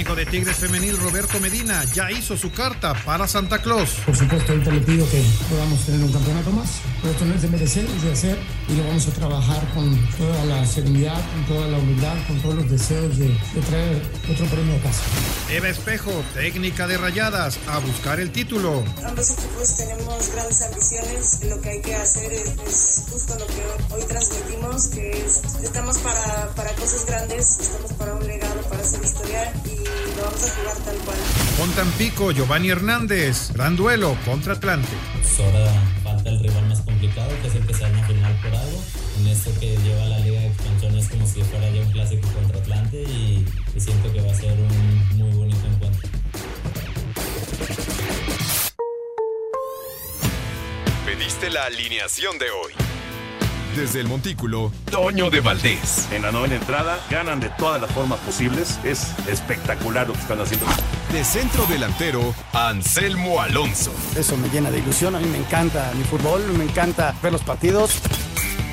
técnico de Tigres Femenil, Roberto Medina, ya hizo su carta para Santa Claus. Por supuesto, ahorita le pido que podamos tener un campeonato más, pero esto no es de merecer, es de hacer y lo vamos a trabajar con toda la serenidad, con toda la humildad, con todos los deseos de, de traer otro premio a casa. Eva Espejo, técnica de rayadas, a buscar el título. Ambos equipos tenemos grandes ambiciones, lo que hay que hacer es, es justo lo que hoy transmitimos, que es, estamos para, para cosas grandes, estamos para un legado, para hacer historia y lo vamos a jugar tal cual. Con Tampico, Giovanni Hernández, gran duelo contra Atlante. Pues ahora falta el rival más complicado, que se si fuera ya un clásico contra Atlante y, y siento que va a ser un muy bonito encuentro. Pediste la alineación de hoy. Desde el Montículo, Toño de Valdés. En la novena entrada ganan de todas las formas posibles. Es espectacular lo que están haciendo. De centro delantero, Anselmo Alonso. Eso me llena de ilusión. A mí me encanta mi fútbol, me encanta ver los partidos.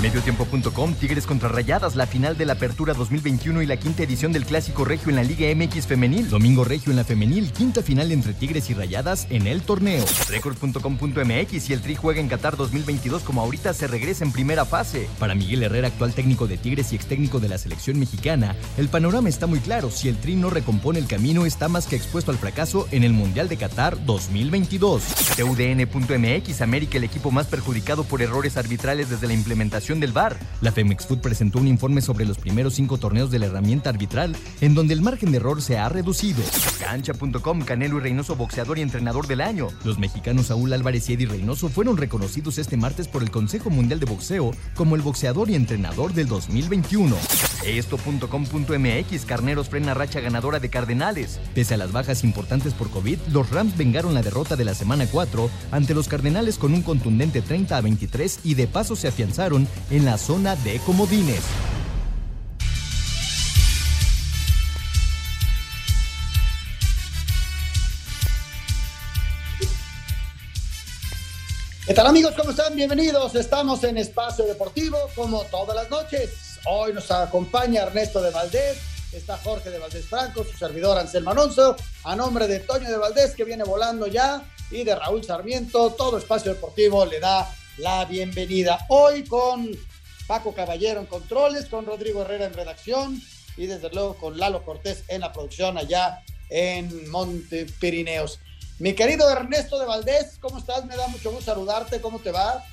Mediotiempo.com, Tigres contra Rayadas, la final de la Apertura 2021 y la quinta edición del Clásico Regio en la Liga MX Femenil. Domingo Regio en la Femenil, quinta final entre Tigres y Rayadas en el torneo. Record.com.mx y el Tri juega en Qatar 2022 como ahorita se regresa en primera fase. Para Miguel Herrera, actual técnico de Tigres y ex técnico de la selección mexicana, el panorama está muy claro. Si el Tri no recompone el camino, está más que expuesto al fracaso en el Mundial de Qatar 2022. TUDN.mx, América el equipo más perjudicado por errores arbitrales desde la implementación del VAR. La Femex Food presentó un informe sobre los primeros cinco torneos de la herramienta arbitral, en donde el margen de error se ha reducido. Cancha.com, Canelo y Reynoso, boxeador y entrenador del año. Los mexicanos Saúl Álvarez y Eddie Reynoso fueron reconocidos este martes por el Consejo Mundial de Boxeo como el boxeador y entrenador del 2021. Esto.com.mx, Carneros frena racha ganadora de Cardenales. Pese a las bajas importantes por COVID, los Rams vengaron la derrota de la semana 4 ante los Cardenales con un contundente 30 a 23 y de paso se afianzaron en la zona de comodines. ¿Qué tal amigos? ¿Cómo están? Bienvenidos. Estamos en Espacio Deportivo como todas las noches. Hoy nos acompaña Ernesto de Valdés, está Jorge de Valdés Franco, su servidor Anselmo Alonso, a nombre de Toño de Valdés que viene volando ya y de Raúl Sarmiento, todo Espacio Deportivo le da la bienvenida. Hoy con Paco Caballero en controles, con Rodrigo Herrera en redacción y desde luego con Lalo Cortés en la producción allá en Monte Pirineos. Mi querido Ernesto de Valdés, ¿cómo estás? Me da mucho gusto saludarte, ¿cómo te va?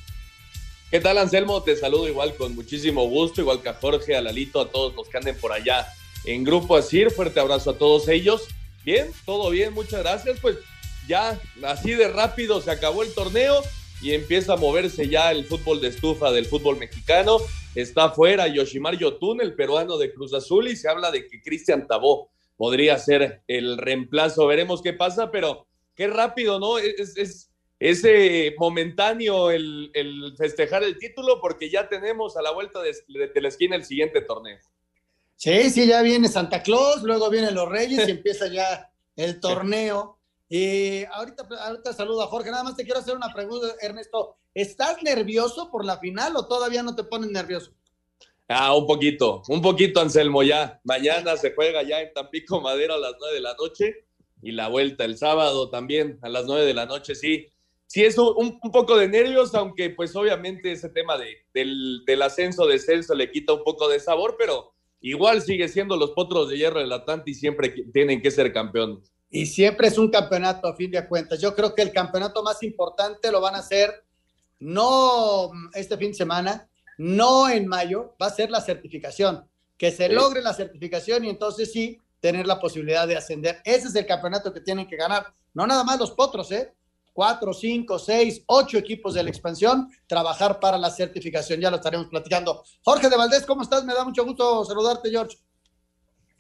¿Qué tal, Anselmo? Te saludo igual con muchísimo gusto, igual que a Jorge, a Lalito, a todos los que anden por allá en Grupo Asir. Fuerte abrazo a todos ellos. Bien, todo bien, muchas gracias. Pues ya así de rápido se acabó el torneo y empieza a moverse ya el fútbol de estufa del fútbol mexicano. Está fuera Yoshimar Yotun, el peruano de Cruz Azul, y se habla de que Cristian Tabó podría ser el reemplazo. Veremos qué pasa, pero qué rápido, ¿no? Es, es ese momentáneo el, festejar el título porque ya tenemos a la vuelta de, de, de, la esquina el siguiente torneo. Sí, sí, ya viene Santa Claus, luego vienen los Reyes y empieza ya el torneo. Y ahorita, ahorita saludo a Jorge. Nada más te quiero hacer una pregunta, Ernesto. ¿Estás nervioso por la final o todavía no te pones nervioso? Ah, un poquito, un poquito, Anselmo, ya. Mañana se juega ya en Tampico Madera a las nueve de la noche y la vuelta el sábado también a las nueve de la noche, sí. Sí, es un, un poco de nervios, aunque pues obviamente ese tema de, del, del ascenso, descenso le quita un poco de sabor, pero igual sigue siendo los potros de hierro del Atlante y siempre tienen que ser campeones. Y siempre es un campeonato a fin de cuentas. Yo creo que el campeonato más importante lo van a hacer no este fin de semana, no en mayo, va a ser la certificación. Que se logre la certificación y entonces sí tener la posibilidad de ascender. Ese es el campeonato que tienen que ganar. No nada más los potros, ¿eh? Cuatro, cinco, seis, ocho equipos de la expansión, trabajar para la certificación. Ya lo estaremos platicando. Jorge de Valdés, ¿cómo estás? Me da mucho gusto saludarte, George.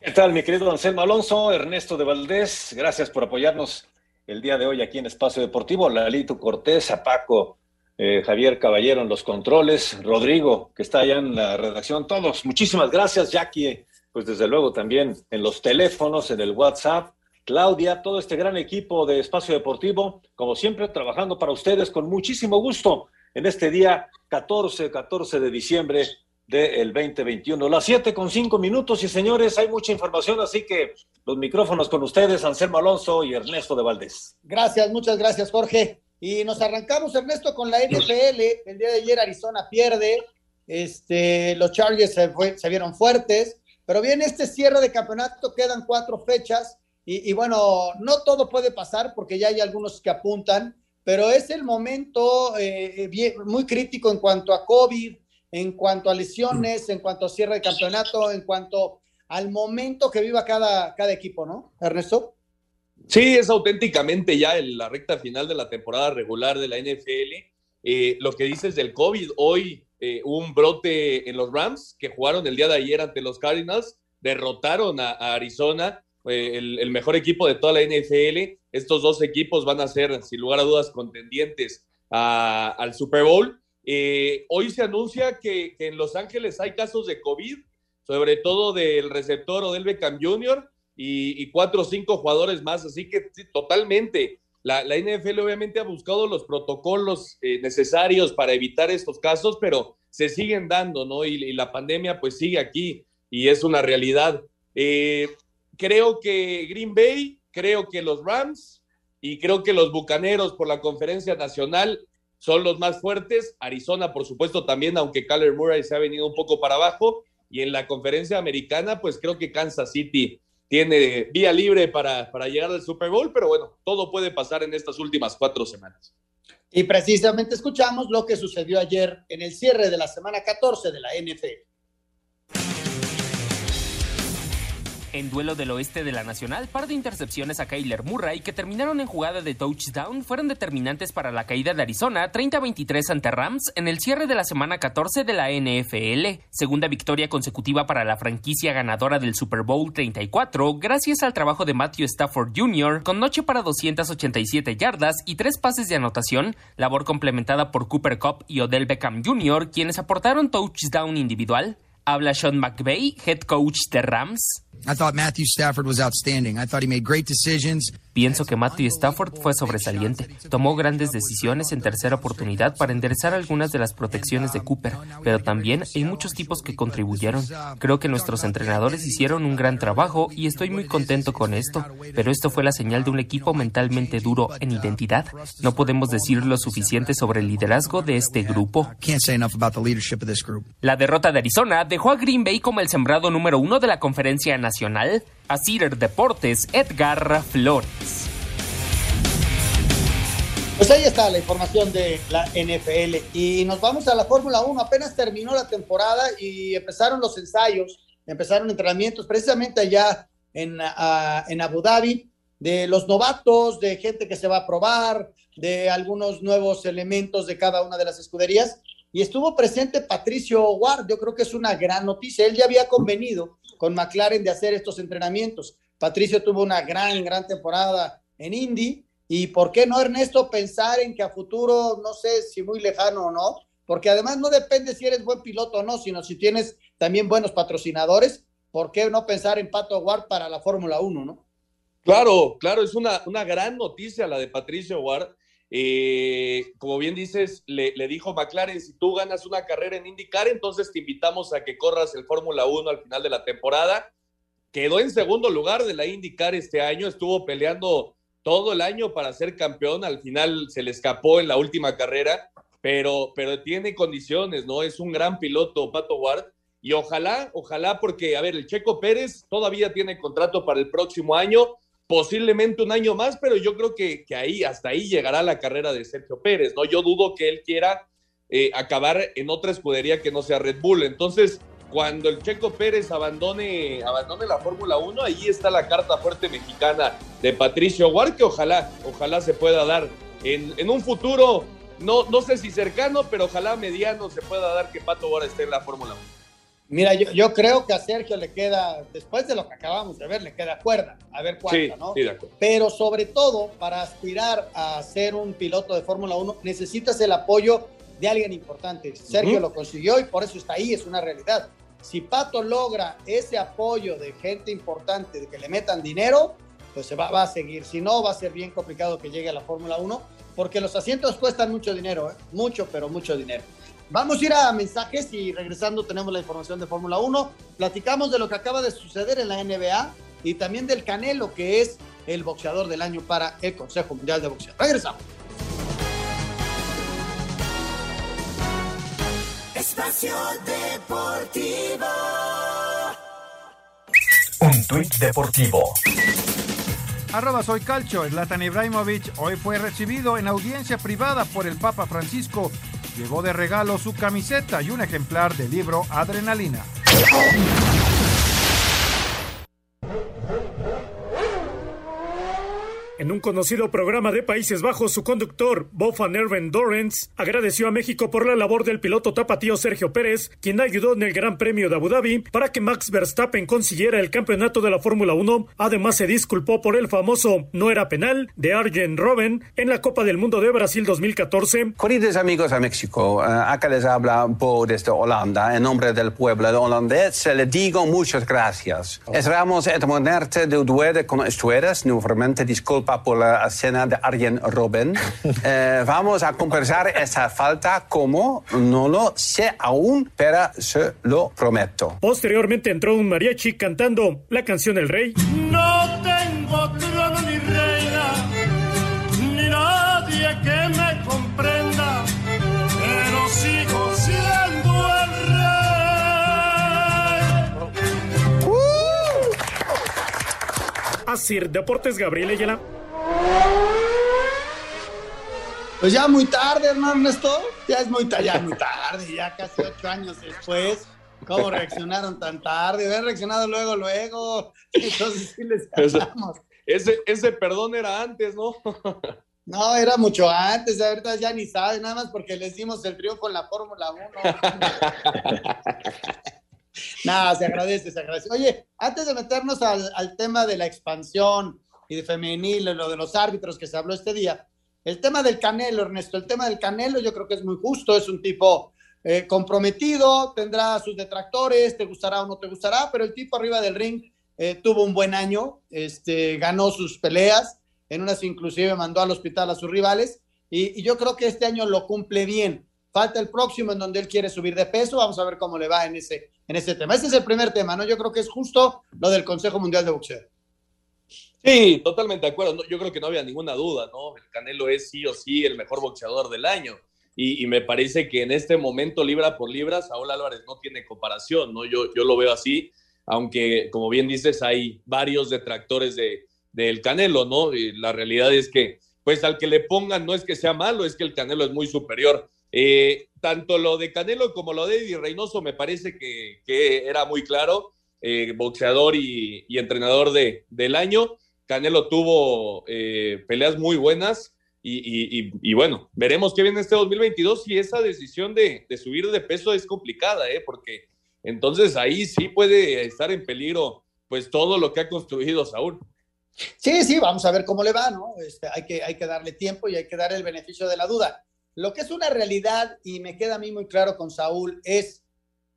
¿Qué tal, mi querido Anselmo Alonso, Ernesto de Valdés? Gracias por apoyarnos el día de hoy aquí en Espacio Deportivo. Lalito Cortés, a Paco eh, Javier Caballero en los controles, Rodrigo, que está allá en la redacción, todos, muchísimas gracias, Jackie, pues desde luego también en los teléfonos, en el WhatsApp, Claudia, todo este gran equipo de Espacio Deportivo, como siempre, trabajando para ustedes con muchísimo gusto en este día 14, 14 de diciembre del 2021. Las 7 con 5 minutos y señores, hay mucha información, así que los micrófonos con ustedes, Anselmo Alonso y Ernesto de Valdés. Gracias, muchas gracias, Jorge. Y nos arrancamos, Ernesto, con la NFL. El día de ayer Arizona pierde, este, los Chargers se, se vieron fuertes, pero bien este cierre de campeonato, quedan cuatro fechas y, y, bueno, no todo puede pasar porque ya hay algunos que apuntan, pero es el momento eh, bien, muy crítico en cuanto a COVID, en cuanto a lesiones, en cuanto a cierre de campeonato, en cuanto al momento que viva cada, cada equipo, ¿no, Ernesto? Sí, es auténticamente ya en la recta final de la temporada regular de la NFL. Eh, lo que dices del COVID, hoy eh, un brote en los Rams que jugaron el día de ayer ante los Cardinals, derrotaron a, Arizona, eh, el, mejor equipo de toda la NFL. Estos dos equipos van a ser, sin lugar a dudas, contendientes al Super Bowl. Eh, hoy se anuncia que, en Los Ángeles hay casos de COVID, sobre todo del receptor Odell Beckham Jr., y, y, cuatro o cinco jugadores más. Así que totalmente, la, NFL obviamente ha buscado los protocolos eh, necesarios para evitar estos casos, pero se siguen dando, ¿no? Y, y, la pandemia pues sigue aquí y es una realidad. Eh, creo que Green Bay, creo que los Rams y creo que los Bucaneros por la conferencia nacional son los más fuertes. Arizona, por supuesto, también, aunque Kyler Murray se ha venido un poco para abajo. Y en la conferencia americana, pues creo que Kansas City tiene vía libre para, para llegar al Super Bowl, pero bueno, todo puede pasar en estas últimas cuatro semanas. Y precisamente escuchamos lo que sucedió ayer en el cierre de la semana 14 de la NFL. En duelo del oeste de la Nacional, par de intercepciones a Kyler Murray que terminaron en jugada de touchdown fueron determinantes para la caída de Arizona 30-23 ante Rams en el cierre de la semana 14 de la NFL, segunda victoria consecutiva para la franquicia ganadora del Super Bowl 34 gracias al trabajo de Matthew Stafford Jr. con noche para 287 yardas y tres pases de anotación, labor complementada por Cooper Cup y Odell Beckham Jr. quienes aportaron touchdown individual. Habla Sean McVay, head coach de Rams. I thought Matthew Stafford was outstanding. I thought he made great decisions. Pienso que Matthew Stafford fue sobresaliente. Tomó grandes decisiones en tercera oportunidad para enderezar algunas de las protecciones de Cooper, pero también hay muchos tipos que contribuyeron. Creo que nuestros entrenadores hicieron un gran trabajo y estoy muy contento con esto, pero esto fue la señal de un equipo mentalmente duro en identidad. No podemos decir lo suficiente sobre el liderazgo de este grupo. La derrota de Arizona dejó a Green Bay como el sembrado número uno de la conferencia nacional. A Cider Deportes, Edgar Flores. Pues ahí está la información de la NFL y nos vamos a la Fórmula 1. Apenas terminó la temporada y empezaron los ensayos, empezaron entrenamientos precisamente allá en, uh, en Abu Dhabi de los novatos, de gente que se va a probar, de algunos nuevos elementos de cada una de las escuderías. Y estuvo presente Patricio Ward, yo creo que es una gran noticia. Él ya había convenido con McLaren de hacer estos entrenamientos. Patricio tuvo una gran, gran temporada en Indy. Y por qué no, Ernesto, pensar en que a futuro, no sé si muy lejano o no, porque además no depende si eres buen piloto o no, sino si tienes también buenos patrocinadores, ¿por qué no pensar en Pato Ward para la Fórmula 1, no? Claro, claro, es una, una gran noticia la de Patricio Ward. Eh, como bien dices, le, dijo McLaren, si tú ganas una carrera en IndyCar, entonces te invitamos a que corras el Fórmula 1 al final de la temporada. Quedó en segundo lugar de la IndyCar este año, estuvo peleando todo el año para ser campeón, al final se le escapó en la última carrera, pero, pero tiene condiciones, ¿no? Es un gran piloto, Pato Ward, y ojalá, ojalá, porque, a ver, el Checo Pérez todavía tiene contrato para el próximo año, posiblemente un año más, pero yo creo que, que, ahí, hasta ahí llegará la carrera de Sergio Pérez, ¿no? Yo dudo que él quiera eh, acabar en otra escudería que no sea Red Bull. Entonces, cuando el Checo Pérez abandone, abandone la Fórmula 1, ahí está la carta fuerte mexicana de Patricio Ward, que ojalá, ojalá se pueda dar en, en un futuro, no, no sé si cercano, pero ojalá mediano se pueda dar que Pato Ward esté en la Fórmula 1. Mira, yo, yo, creo que a Sergio le queda, después de lo que acabamos de ver, le queda cuerda, a ver cuánta, ¿no? Sí, de acuerdo. Pero sobre todo, para aspirar a ser un piloto de Fórmula 1, necesitas el apoyo de alguien importante. Sergio uh -huh. lo consiguió y por eso está ahí, es una realidad. Si Pato logra ese apoyo de gente importante, de que le metan dinero, pues se va, va a seguir. Si no, va a ser bien complicado que llegue a la Fórmula 1, porque los asientos cuestan mucho dinero, ¿eh? mucho, pero mucho dinero. Vamos a ir a mensajes y regresando tenemos la información de Fórmula 1. Platicamos de lo que acaba de suceder en la NBA y también del Canelo, que es el boxeador del año para el Consejo Mundial de Boxeo. Regresamos. Espacio Deportivo. Un tuit deportivo. Arroba soy Calcho. Zlatan Ibrahimovic hoy fue recibido en audiencia privada por el Papa Francisco. Llegó de regalo su camiseta y un ejemplar del libro Adrenalina. En un conocido programa de Países Bajos, su conductor, Bob Van Erven Dorrance, agradeció a México por la labor del piloto tapatío Sergio Pérez, quien ayudó en el Gran Premio de Abu Dhabi para que Max Verstappen consiguiera el campeonato de la Fórmula 1. Además, se disculpó por el famoso no era penal de Arjen Robben en la Copa del Mundo de Brasil 2014. Queridos amigos de México, acá les habla Bo desde Holanda. En nombre del pueblo holandés, les digo muchas gracias. Esperamos etmonerte de duede con ustedes. Nuevamente disculpa por la escena de Arjen Robben. Eh, vamos a compensar esa falta como no lo sé aún, pero se lo prometo. Posteriormente entró un mariachi cantando la canción El Rey. No tengo trono Así, Deportes Gabriel Ayala. Pues ya muy tarde, hermano Ernesto. Ya es muy, ya muy tarde, ya casi ocho años después. ¿Cómo reaccionaron tan tarde? Hubieran reaccionado luego, luego. Entonces sí les ganamos. Ese, ese perdón era antes, ¿no? No, era mucho antes, ahorita ya ni saben, nada más porque les dimos el triunfo en la Fórmula 1. Nada, se agradece, se agradece. Oye, antes de meternos al, tema de la expansión, y de femenil, lo de los árbitros que se habló este día. El tema del Canelo, Ernesto, el tema del Canelo yo creo que es muy justo, es un tipo eh, comprometido, tendrá sus detractores, te gustará o no te gustará, pero el tipo arriba del ring eh, tuvo un buen año, este, ganó sus peleas, en unas inclusive mandó al hospital a sus rivales, y yo creo que este año lo cumple bien. Falta el próximo en donde él quiere subir de peso, vamos a ver cómo le va en ese, en ese tema. Ese es el primer tema, ¿no? Yo creo que es justo lo del Consejo Mundial de Boxeo. Sí, totalmente de acuerdo. yo creo que no había ninguna duda, ¿no? El Canelo es sí o sí el mejor boxeador del año. Y, me parece que en este momento, libra por libra, Saúl Álvarez no tiene comparación, ¿no? Yo, yo lo veo así, aunque, como bien dices, hay varios detractores de, del Canelo, ¿no? Y la realidad es que, pues al que le pongan, no es que sea malo, es que el Canelo es muy superior. Eh, tanto lo de Canelo como lo de Eddie Reynoso me parece que, era muy claro, eh, boxeador y, entrenador de, del año. Canelo tuvo eh, peleas muy buenas y, bueno, veremos qué viene este 2022 y esa decisión de, de, subir de peso es complicada, ¿eh? porque entonces ahí sí puede estar en peligro pues todo lo que ha construido Saúl. Sí, sí, vamos a ver cómo le va, ¿no? Este, hay, que, hay que darle tiempo y hay que dar el beneficio de la duda. Lo que es una realidad, y me queda a mí muy claro con Saúl, es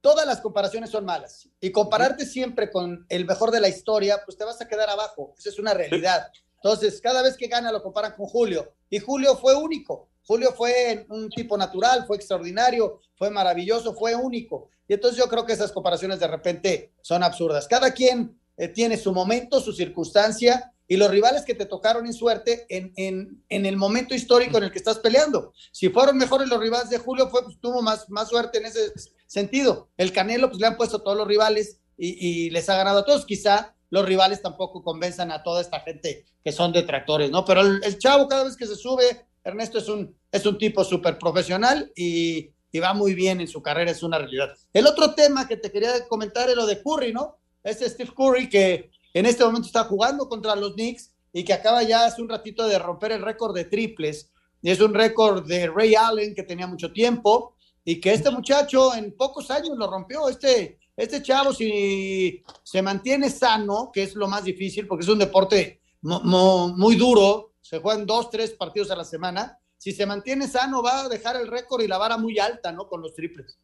todas las comparaciones son malas. Y compararte siempre con el mejor de la historia, pues te vas a quedar abajo. Esa es una realidad. Entonces, cada vez que gana lo comparan con Julio. Y Julio fue único. Julio fue un tipo natural, fue extraordinario, fue maravilloso, fue único. Y entonces yo creo que esas comparaciones de repente son absurdas. Cada quien eh, tiene su momento, su circunstancia y los rivales que te tocaron en suerte en, en, en, el momento histórico en el que estás peleando. Si fueron mejores los rivales de Julio, fue, pues, tuvo más, más suerte en ese sentido. El Canelo, pues le han puesto a todos los rivales y, y, les ha ganado a todos. Quizá los rivales tampoco convenzan a toda esta gente que son detractores, ¿no? Pero el, el chavo cada vez que se sube, Ernesto es un, es un tipo súper profesional y, y va muy bien en su carrera, es una realidad. El otro tema que te quería comentar es lo de Curry, ¿no? Este Steve Curry que en este momento está jugando contra los Knicks y que acaba ya hace un ratito de romper el récord de triples. Y es un récord de Ray Allen que tenía mucho tiempo y que este muchacho en pocos años lo rompió. Este Este chavo, si se mantiene sano, que es lo más difícil, porque es un deporte muy duro, se juegan dos, tres partidos a la semana. Si se mantiene sano, va a dejar el récord y la vara muy alta, ¿no? Con los triples.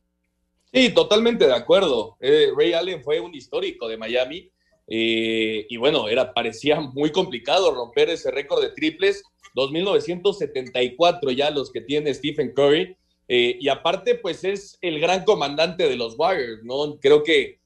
Sí, totalmente de acuerdo. Eh, Ray Allen fue un histórico de Miami eh, y bueno, era, parecía muy complicado romper ese récord de triples. 2.974 ya los que tiene Stephen Curry. Eh, y aparte, pues es el gran comandante de los Warriors, ¿no? Creo que,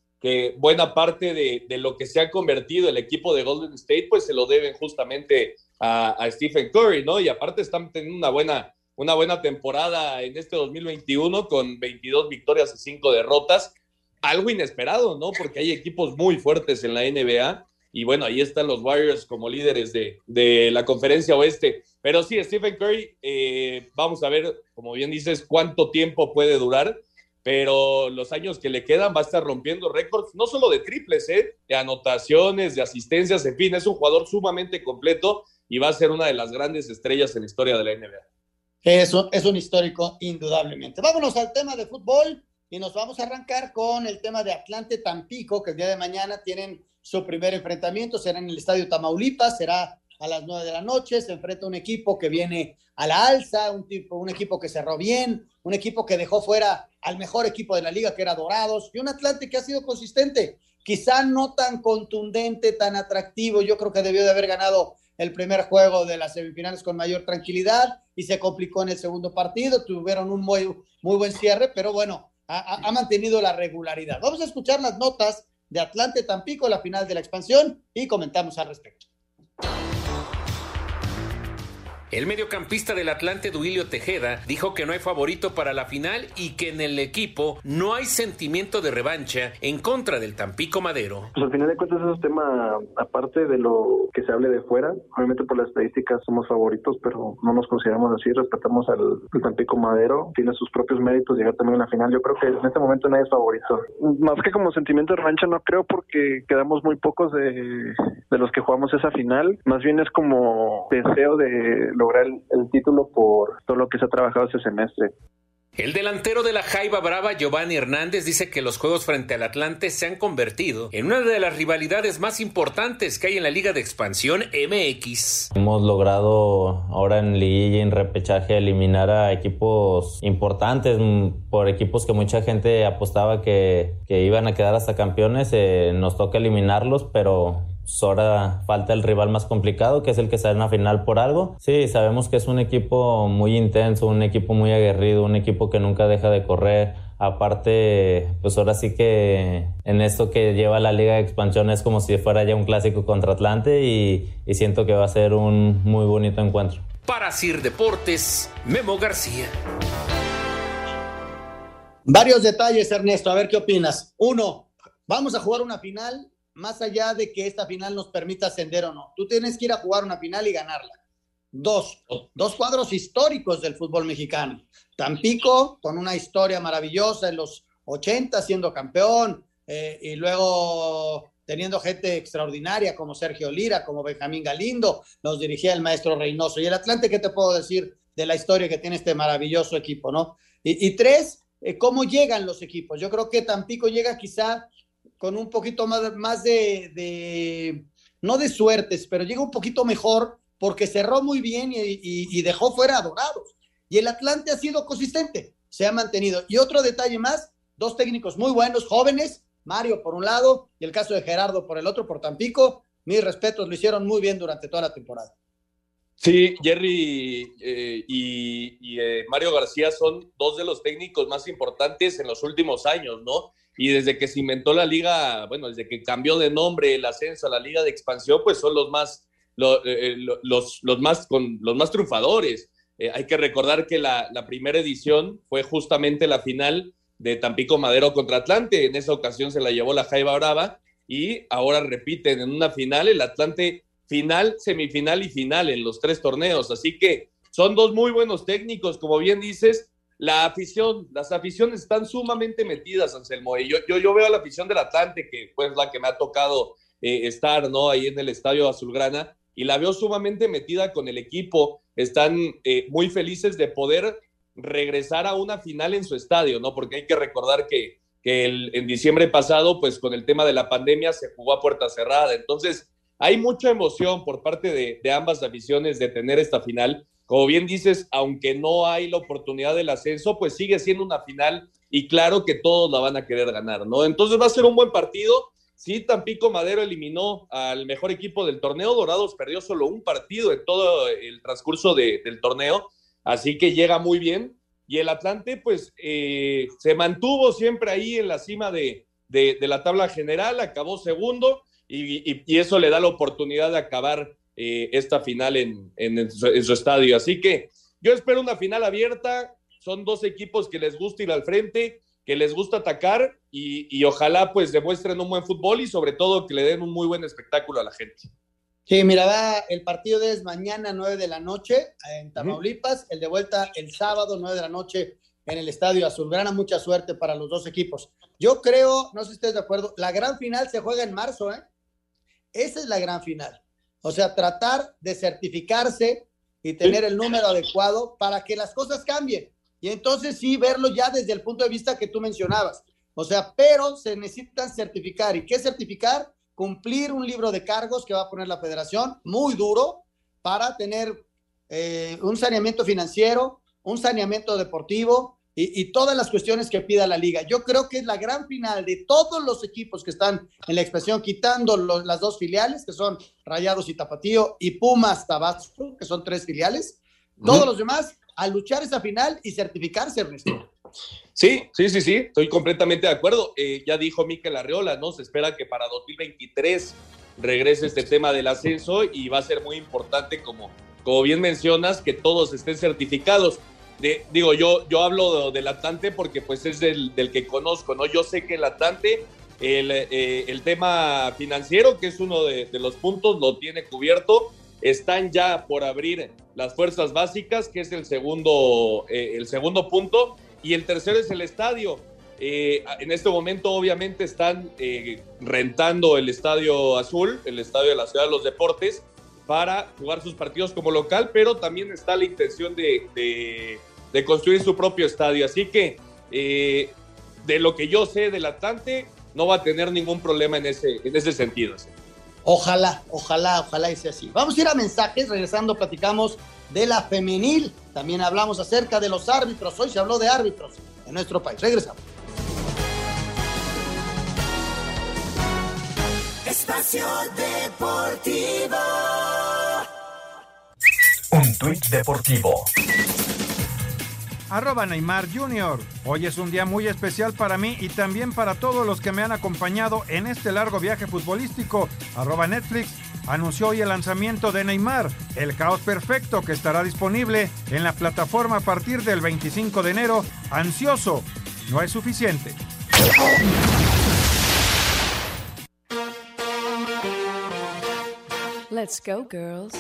buena parte de, lo que se ha convertido el equipo de Golden State, pues se lo deben justamente a, a, Stephen Curry, ¿no? Y aparte están teniendo una buena, una buena temporada en este 2021 con 22 victorias y 5 derrotas. Algo inesperado, ¿no? Porque hay equipos muy fuertes en la NBA y bueno, ahí están los Warriors como líderes de, de la conferencia oeste. Pero sí, Stephen Curry, eh, vamos a ver, como bien dices, cuánto tiempo puede durar, pero los años que le quedan va a estar rompiendo récords, no solo de triples, ¿eh? de anotaciones, de asistencias, en fin, es un jugador sumamente completo y va a ser una de las grandes estrellas en la historia de la NBA. Eso es un histórico, indudablemente. Vámonos al tema de fútbol y nos vamos a arrancar con el tema de Atlante Tampico, que el día de mañana tienen su primer enfrentamiento, será en el Estadio Tamaulipas, será a las nueve de la noche, se enfrenta un equipo que viene a la alza, un, tipo, un equipo que cerró bien, un equipo que dejó fuera al mejor equipo de la liga, que era Dorados, y un Atlante que ha sido consistente, quizá no tan contundente, tan atractivo, yo creo que debió de haber ganado el primer juego de las semifinales con mayor tranquilidad y se complicó en el segundo partido, tuvieron un muy, muy buen cierre, pero bueno, ha, ha mantenido la regularidad. Vamos a escuchar las notas de Atlante Tampico, la final de la expansión, y comentamos al respecto. El mediocampista del Atlante, Duilio Tejeda, dijo que no hay favorito para la final y que en el equipo no hay sentimiento de revancha en contra del Tampico Madero. Pues al final de cuentas es un tema aparte de lo que se hable de fuera. Obviamente por las estadísticas somos favoritos, pero no nos consideramos así. Respetamos al, Tampico Madero. Tiene sus propios méritos llegar también a la final. Yo creo que en este momento nadie es favorito. Más que como sentimiento de revancha no creo porque quedamos muy pocos de, de los que jugamos esa final. Más bien es como deseo de lograr el, el, título por todo lo que se ha trabajado este semestre. El delantero de la Jaiba Brava, Giovanni Hernández, dice que los juegos frente al Atlante se han convertido en una de las rivalidades más importantes que hay en la Liga de Expansión MX. Hemos logrado ahora en liguilla y en repechaje eliminar a equipos importantes, por equipos que mucha gente apostaba que, que iban a quedar hasta campeones. Eh, nos toca eliminarlos, pero ahora falta el rival más complicado, que es el que sale en la final por algo. Sí, sabemos que es un equipo muy intenso, un equipo muy aguerrido, un equipo que nunca deja de correr. Aparte, pues ahora sí que en esto que lleva la Liga de Expansión es como si fuera ya un clásico contra Atlante y, y siento que va a ser un muy bonito encuentro. Para Sir Deportes, Memo García. Varios detalles, Ernesto, a ver qué opinas. Uno, vamos a jugar una final más allá de que esta final nos permita ascender o no. Tú tienes que ir a jugar una final y ganarla. Dos, dos cuadros históricos del fútbol mexicano. Tampico, con una historia maravillosa en los 80 siendo campeón, eh, y luego teniendo gente extraordinaria como Sergio Lira, como Benjamín Galindo, nos dirigía el maestro Reynoso. Y el Atlante, ¿qué te puedo decir de la historia que tiene este maravilloso equipo, no? Y, tres, eh, ¿cómo llegan los equipos? Yo creo que Tampico llega quizá con un poquito más, más de, no de suertes, pero llega un poquito mejor porque cerró muy bien y, dejó fuera a Dorados. Y el Atlante ha sido consistente, se ha mantenido. Y otro detalle más, dos técnicos muy buenos, jóvenes, Mario por un lado y el caso de Gerardo por el otro, por Tampico. Mis respetos, lo hicieron muy bien durante toda la temporada. Sí, Jerry eh, y, y eh, Mario García son dos de los técnicos más importantes en los últimos años, ¿no? Y desde que se inventó la liga, bueno, desde que cambió de nombre el ascenso a la liga de expansión, pues son los más, eh, los, los más, con, los más triunfadores. Eh, hay que recordar que la, la, primera edición fue justamente la final de Tampico Madero contra Atlante. En esa ocasión se la llevó la Jaiba Brava y ahora repiten en una final el Atlante final, semifinal y final en los tres torneos. Así que son dos muy buenos técnicos, como bien dices, la afición, las aficiones están sumamente metidas, Anselmo. Y yo, yo, yo veo la afición del Atlante, que pues la que me ha tocado eh, estar, ¿no? Ahí en el estadio Azulgrana, y la veo sumamente metida con el equipo. Están eh, muy felices de poder regresar a una final en su estadio, ¿no? Porque hay que recordar que, que en diciembre pasado, pues con el tema de la pandemia se jugó a puerta cerrada. Entonces, hay mucha emoción por parte de, de ambas aficiones de tener esta final. Como bien dices, aunque no hay la oportunidad del ascenso, pues sigue siendo una final y claro que todos la van a querer ganar, ¿no? Entonces va a ser un buen partido. Sí, Tampico Madero eliminó al mejor equipo del torneo. Dorados perdió solo un partido en todo el transcurso de, del torneo, así que llega muy bien. Y el Atlante, pues, eh, se mantuvo siempre ahí en la cima de, de, la tabla general, acabó segundo y, y, eso le da la oportunidad de acabar eh, esta final en, en, en, su, en su estadio. Así que yo espero una final abierta. Son dos equipos que les gusta ir al frente que les gusta atacar y, y, ojalá pues demuestren un buen fútbol y sobre todo que le den un muy buen espectáculo a la gente. Sí, mira, va, el partido es mañana 9 de la noche en Tamaulipas, el de vuelta el sábado 9 de la noche en el Estadio Azulgrana. Mucha suerte para los dos equipos. Yo creo, no sé si ustedes de acuerdo, la gran final se juega en marzo, ¿eh? Esa es la gran final. O sea, tratar de certificarse y tener el número adecuado para que las cosas cambien y entonces sí verlo ya desde el punto de vista que tú mencionabas. O sea, pero se necesitan certificar. ¿Y qué certificar? Cumplir un libro de cargos que va a poner la federación, muy duro, para tener eh, un saneamiento financiero, un saneamiento deportivo y, y, todas las cuestiones que pida la liga. Yo creo que es la gran final de todos los equipos que están en la expresión, quitando los, las dos filiales, que son Rayados y Tapatío, y Pumas Tabasco, que son tres filiales. Todos los demás a luchar esa final y certificarse, Ernesto. Sí, sí, sí, sí, estoy completamente de acuerdo. Eh, ya dijo Miquel Arreola, ¿no? Se espera que para 2023 regrese este tema del ascenso y va a ser muy importante, como, como bien mencionas, que todos estén certificados. De, digo, yo, yo hablo de, del Atlante porque pues es del, del, que conozco, ¿no? Yo sé que el Atlante, el, eh, el tema financiero, que es uno de, de los puntos, lo tiene cubierto están ya por abrir las fuerzas básicas, que es el segundo, eh, el segundo punto, y el tercero es el estadio. Eh, en este momento obviamente están rentando el Estadio Azul, el Estadio de la Ciudad de los Deportes, para jugar sus partidos como local, pero también está la intención de, de, de construir su propio estadio. Así que de lo que yo sé del Atlante, no va a tener ningún problema en ese, en ese sentido. Ojalá, ojalá, ojalá y sea así. Vamos a ir a mensajes, regresando platicamos de la femenil, también hablamos acerca de los árbitros, hoy se habló de árbitros en nuestro país. Regresamos. Espacio Deportivo. Un tuit deportivo arroba Neymar Jr. Hoy es un día muy especial para mí y también para todos los que me han acompañado en este largo viaje futbolístico. Arroba Netflix anunció hoy el lanzamiento de Neymar, el caos perfecto que estará disponible en la plataforma a partir del 25 de enero. Ansioso, no es suficiente. Let's go, girls.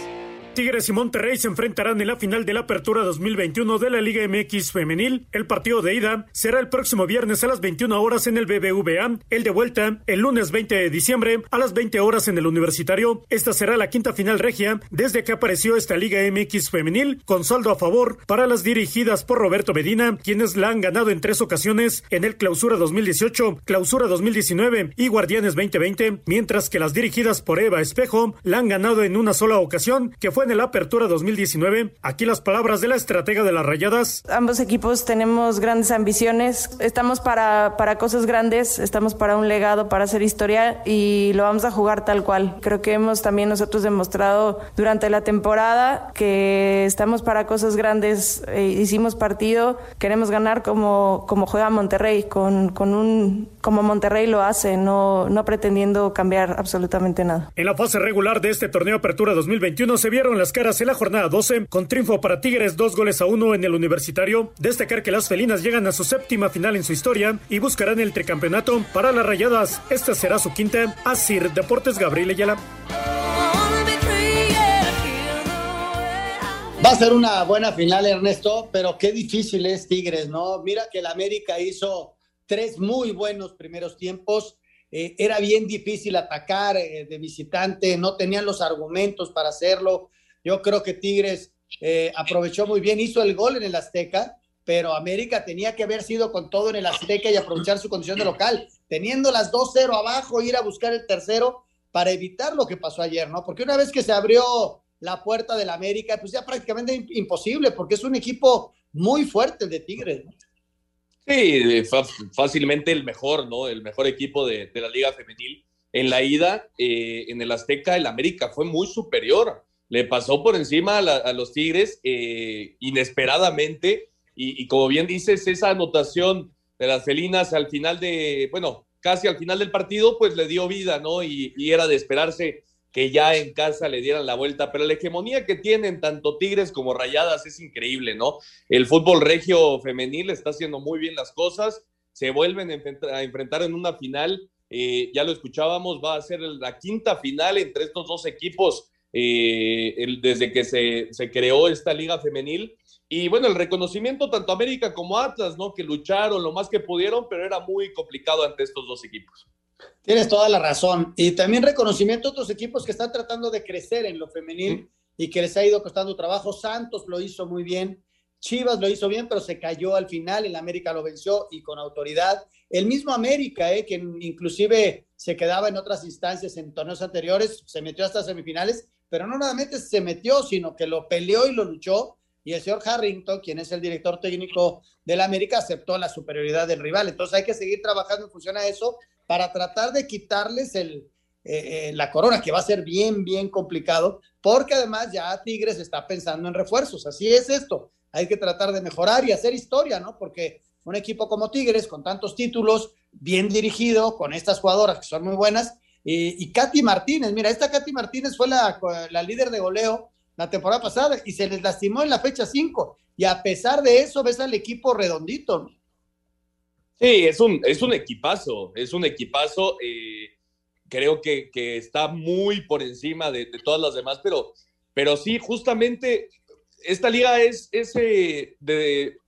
Tigres y Monterrey se enfrentarán en la final de la Apertura 2021 de la Liga MX Femenil. El partido de ida será el próximo viernes a las 21 horas en el BBVA, el de vuelta el lunes 20 de diciembre a las 20 horas en el Universitario. Esta será la quinta final regia desde que apareció esta Liga MX Femenil, con saldo a favor para las dirigidas por Roberto Medina, quienes la han ganado en tres ocasiones en el Clausura 2018, Clausura 2019 y Guardianes 2020, mientras que las dirigidas por Eva Espejo la han ganado en una sola ocasión, que fue en el Apertura 2019. Aquí las palabras de la estratega de las Rayadas. Ambos equipos tenemos grandes ambiciones. Estamos para, para cosas grandes, estamos para un legado, para hacer historia y lo vamos a jugar tal cual. Creo que hemos también nosotros demostrado durante la temporada que estamos para cosas grandes. Eh, hicimos partido, queremos ganar como, como juega Monterrey, con, con un como Monterrey lo hace, no, no pretendiendo cambiar absolutamente nada. En la fase regular de este torneo Apertura 2021 se vieron las caras en la jornada 12, con triunfo para Tigres dos goles a uno en el universitario. Destacar que las felinas llegan a su séptima final en su historia y buscarán el tricampeonato para las rayadas. Esta será su quinta. Asir Deportes Gabriel Ayala. Va a ser una buena final, Ernesto, pero qué difícil es Tigres, ¿no? Mira que el América hizo tres muy buenos primeros tiempos. Eh, era bien difícil atacar eh, de visitante, no tenían los argumentos para hacerlo. Yo creo que Tigres eh, aprovechó muy bien, hizo el gol en el Azteca, pero América tenía que haber sido con todo en el Azteca y aprovechar su condición de local, teniendo las 2-0 abajo, ir a buscar el tercero para evitar lo que pasó ayer, ¿no? Porque una vez que se abrió la puerta del América, pues ya prácticamente imposible, porque es un equipo muy fuerte el de Tigres. ¿no? Fácilmente el mejor, ¿no? El mejor equipo de, la Liga Femenil. En la ida, eh, en el Azteca, el América fue muy superior. Le pasó por encima a, los Tigres eh, inesperadamente. Y, como bien dices, esa anotación de las felinas al final de, bueno, casi al final del partido, pues le dio vida, ¿no? Y era de esperarse que ya en casa le dieran la vuelta, pero la hegemonía que tienen tanto Tigres como Rayadas es increíble, ¿no? El fútbol regio femenil está haciendo muy bien las cosas, se vuelven a enfrentar en una final, eh, ya lo escuchábamos, va a ser la quinta final entre estos dos equipos eh, desde que se, se creó esta liga femenil. Y bueno, el reconocimiento tanto América como Atlas, ¿no? Que lucharon lo más que pudieron, pero era muy complicado ante estos dos equipos. Tienes toda la razón. Y también reconocimiento a otros equipos que están tratando de crecer en lo femenil y que les ha ido costando trabajo. Santos lo hizo muy bien. Chivas lo hizo bien, pero se cayó al final. El América lo venció y con autoridad. El mismo América, eh, que inclusive se quedaba en otras instancias en torneos anteriores, se metió hasta semifinales, pero no nada más se metió, sino que lo peleó y lo luchó. Y el señor Harrington, quien es el director técnico del América, aceptó la superioridad del rival. Entonces hay que seguir trabajando en función a eso para tratar de quitarles el, eh, eh, la corona, que va a ser bien, bien complicado, porque además ya Tigres está pensando en refuerzos. Así es esto. Hay que tratar de mejorar y hacer historia, ¿no? Porque un equipo como Tigres, con tantos títulos, bien dirigido, con estas jugadoras que son muy buenas, y, Katy Martínez, mira, esta Katy Martínez fue la, la líder de goleo la temporada pasada y se les lastimó en la fecha 5. Y a pesar de eso, ves al equipo redondito. Sí, es un, es un equipazo, es un equipazo. Eh, creo que, está muy por encima de, todas las demás, pero, pero sí, justamente esta liga es, ese de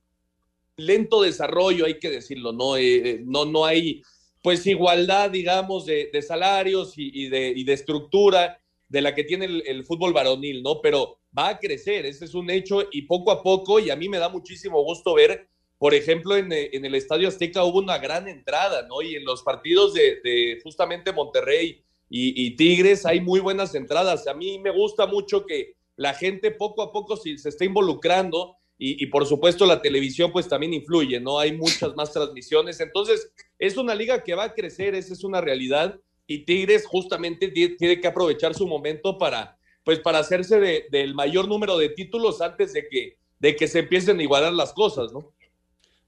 lento desarrollo, hay que decirlo, ¿no? Eh, no, no hay pues igualdad, digamos, de, salarios y, de, de, estructura de la que tiene el, fútbol varonil, ¿no? Pero va a crecer, ese es un hecho y poco a poco, y a mí me da muchísimo gusto ver por ejemplo, en, el Estadio Azteca hubo una gran entrada, ¿no? Y en los partidos de, justamente Monterrey y, Tigres hay muy buenas entradas. A mí me gusta mucho que la gente poco a poco se, se esté involucrando y, por supuesto la televisión pues también influye, ¿no? Hay muchas más transmisiones. Entonces, es una liga que va a crecer, esa es una realidad. Y Tigres justamente tiene que aprovechar su momento para, pues, para hacerse del mayor número de títulos antes de que, de que se empiecen a igualar las cosas, ¿no?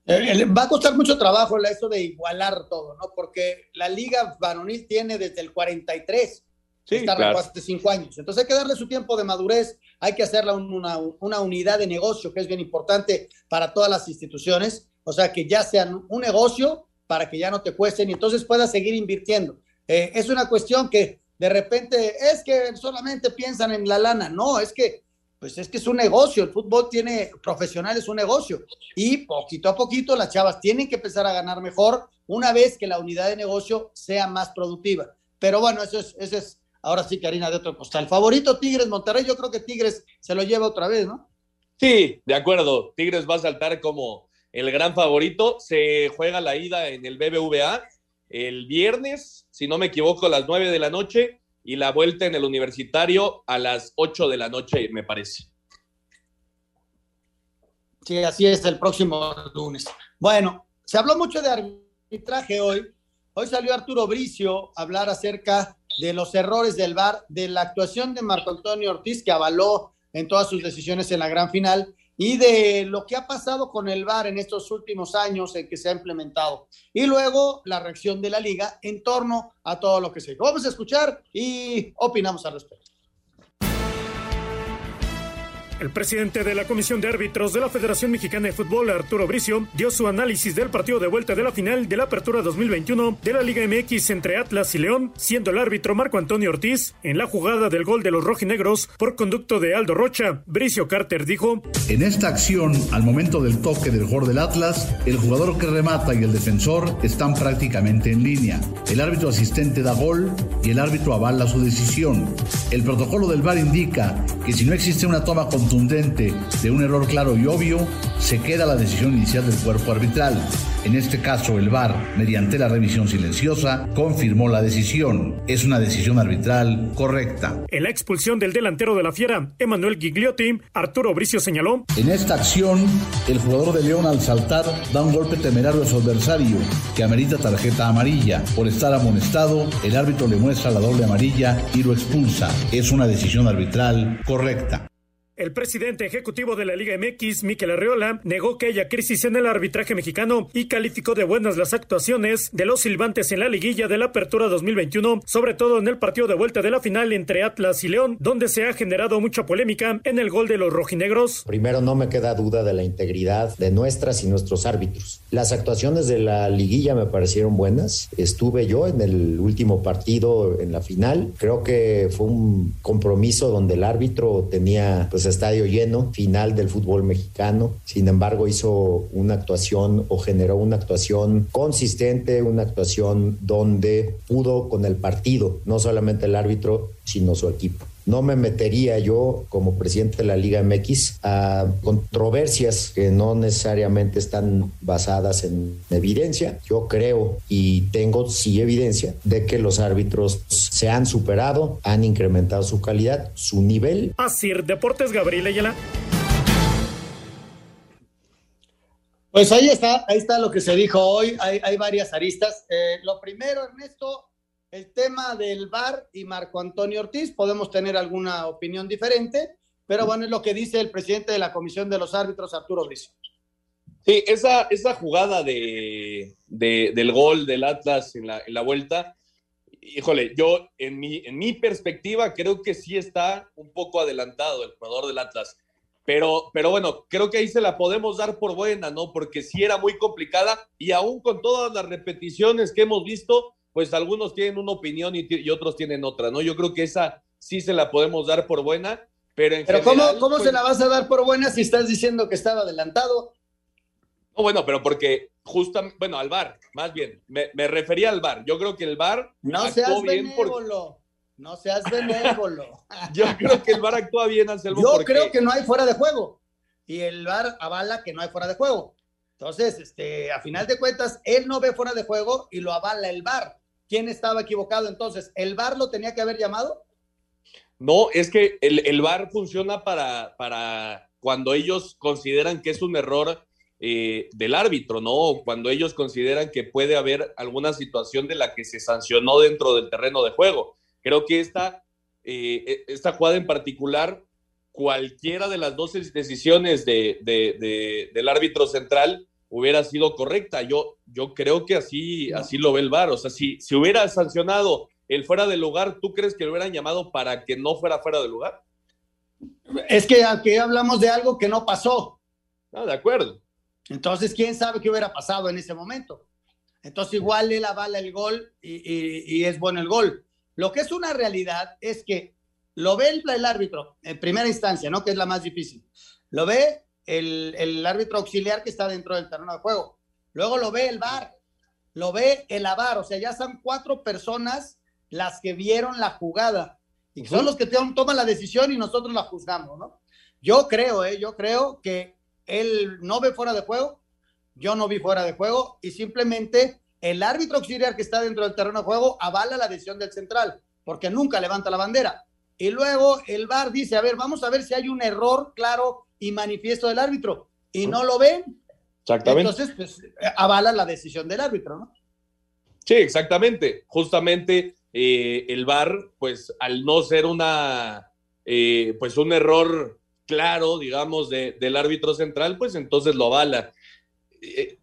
Eh, va a costar mucho trabajo esto de igualar todo, ¿no? Porque la liga varonil tiene desde el 43, sí, está claro. hace cinco años. Entonces hay que darle su tiempo de madurez, hay que hacerla una, una, unidad de negocio que es bien importante para todas las instituciones, o sea, que ya sean un negocio para que ya no te cuesten y entonces puedas seguir invirtiendo. Eh, es una cuestión que de repente es que solamente piensan en la lana, no, es que pues es que es un negocio, el fútbol tiene profesional, es un negocio. Y poquito a poquito las chavas tienen que empezar a ganar mejor una vez que la unidad de negocio sea más productiva. Pero bueno, eso es, eso es ahora sí que harina de otro costal. Favorito Tigres, Monterrey, yo creo que Tigres se lo lleva otra vez, ¿no? Sí, de acuerdo. Tigres va a saltar como el gran favorito. Se juega la ida en el BBVA el viernes, si no me equivoco, a las 9 de la noche y la vuelta en el universitario a las 8 de la noche, me parece. Sí, así es, el próximo lunes. Bueno, se habló mucho de arbitraje hoy. Hoy salió Arturo Bricio a hablar acerca de los errores del VAR, de la actuación de Marco Antonio Ortiz, que avaló en todas sus decisiones en la gran final, y de lo que ha pasado con el VAR en estos últimos años en que se ha implementado. Y luego la reacción de la liga en torno a todo lo que se dijo. Vamos a escuchar y opinamos al respecto. El presidente de la Comisión de Árbitros de la Federación Mexicana de Fútbol, Arturo Bricio, dio su análisis del partido de vuelta de la final de la Apertura 2021 de la Liga MX entre Atlas y León, siendo el árbitro Marco Antonio Ortiz en la jugada del gol de los rojinegros por conducto de Aldo Rocha. Bricio Carter dijo: En esta acción, al momento del toque del gol del Atlas, el jugador que remata y el defensor están prácticamente en línea. El árbitro asistente da gol y el árbitro avala su decisión. El protocolo del VAR indica que si no existe una toma con contundente de un error claro y obvio, se queda la decisión inicial del cuerpo arbitral. En este caso, el VAR, mediante la revisión silenciosa, confirmó la decisión. Es una decisión arbitral correcta. En la expulsión del delantero de la Fiera, Emanuel Gigliotti, Arturo Bricio señaló. En esta acción, el jugador de León al saltar da un golpe temerario a su adversario, que amerita tarjeta amarilla. Por estar amonestado, el árbitro le muestra la doble amarilla y lo expulsa. Es una decisión arbitral correcta. El presidente ejecutivo de la Liga MX, Miquel Arreola, negó que haya crisis en el arbitraje mexicano y calificó de buenas las actuaciones de los silbantes en la liguilla de la Apertura 2021, sobre todo en el partido de vuelta de la final entre Atlas y León, donde se ha generado mucha polémica en el gol de los rojinegros. Primero, no me queda duda de la integridad de nuestras y nuestros árbitros. Las actuaciones de la liguilla me parecieron buenas. Estuve yo en el último partido en la final. Creo que fue un compromiso donde el árbitro tenía pues estadio lleno, final del fútbol mexicano. Sin embargo, hizo una actuación o generó una actuación consistente, una actuación donde pudo con el partido, no solamente el árbitro, sino su equipo. No me metería yo como presidente de la Liga MX a controversias que no necesariamente están basadas en evidencia. Yo creo y tengo sí evidencia de que los árbitros se han superado, han incrementado su calidad, su nivel. Así, Deportes Gabriel Ayala. Pues ahí está, ahí está lo que se dijo hoy. Hay, hay varias aristas. Eh, lo primero, Ernesto, el tema del VAR y Marco Antonio Ortiz, podemos tener alguna opinión diferente, pero bueno, es lo que dice el presidente de la Comisión de los Árbitros, Arturo Bricio. Sí, esa, esa jugada de, de, del gol del Atlas en la, en la, vuelta, híjole, yo en mi, en mi perspectiva creo que sí está un poco adelantado el jugador del Atlas. Pero, pero bueno, creo que ahí se la podemos dar por buena, ¿no? Porque sí era muy complicada y aún con todas las repeticiones que hemos visto, pues algunos tienen una opinión y, y, otros tienen otra, ¿no? Yo creo que esa sí se la podemos dar por buena, pero en Pero general, ¿cómo, cómo pues, se la vas a dar por buena si estás diciendo que estaba adelantado? No, bueno, pero porque justamente, bueno, al VAR, más bien, me, me, refería al VAR. Yo creo que el VAR No seas benévolo, no seas benévolo. Yo creo que el VAR actúa bien, Anselmo. Yo porque... creo que no hay fuera de juego y el VAR avala que no hay fuera de juego. Entonces, este, a final de cuentas, él no ve fuera de juego y lo avala el VAR. ¿Quién estaba equivocado entonces? ¿El VAR lo tenía que haber llamado? No, es que el, el VAR funciona para, para cuando ellos consideran que es un error eh, del árbitro, ¿no? Cuando ellos consideran que puede haber alguna situación de la que se sancionó dentro del terreno de juego. Creo que esta, eh, esta jugada en particular, cualquiera de las dos decisiones de, de, de, del árbitro central hubiera sido correcta. Yo, yo creo que así, así lo ve el VAR. O sea, si, si hubiera sancionado el fuera de lugar, ¿tú crees que lo hubieran llamado para que no fuera fuera de lugar? Es que aquí hablamos de algo que no pasó. Ah, de acuerdo. Entonces, ¿quién sabe qué hubiera pasado en ese momento? Entonces, igual él avala el gol y, y, y es bueno el gol. Lo que es una realidad es que lo ve el, el, árbitro en primera instancia, ¿no? Que es la más difícil. Lo ve el, el, árbitro auxiliar que está dentro del terreno de juego. Luego lo ve el VAR, lo ve el AVAR, o sea, ya son cuatro personas las que vieron la jugada y son los que toman la decisión y nosotros la juzgamos, ¿no? Yo creo, ¿eh? Yo creo que él no ve fuera de juego, yo no vi fuera de juego y simplemente el árbitro auxiliar que está dentro del terreno de juego avala la decisión del central, porque nunca levanta la bandera. Y luego el VAR dice, a ver, vamos a ver si hay un error claro y manifiesto del árbitro. Y no lo ven. Exactamente. Entonces, pues, avala la decisión del árbitro, ¿no? Sí, exactamente. Justamente eh, el VAR, pues al no ser una, eh, pues un error claro, digamos, de, del árbitro central, pues entonces lo avala. Eh,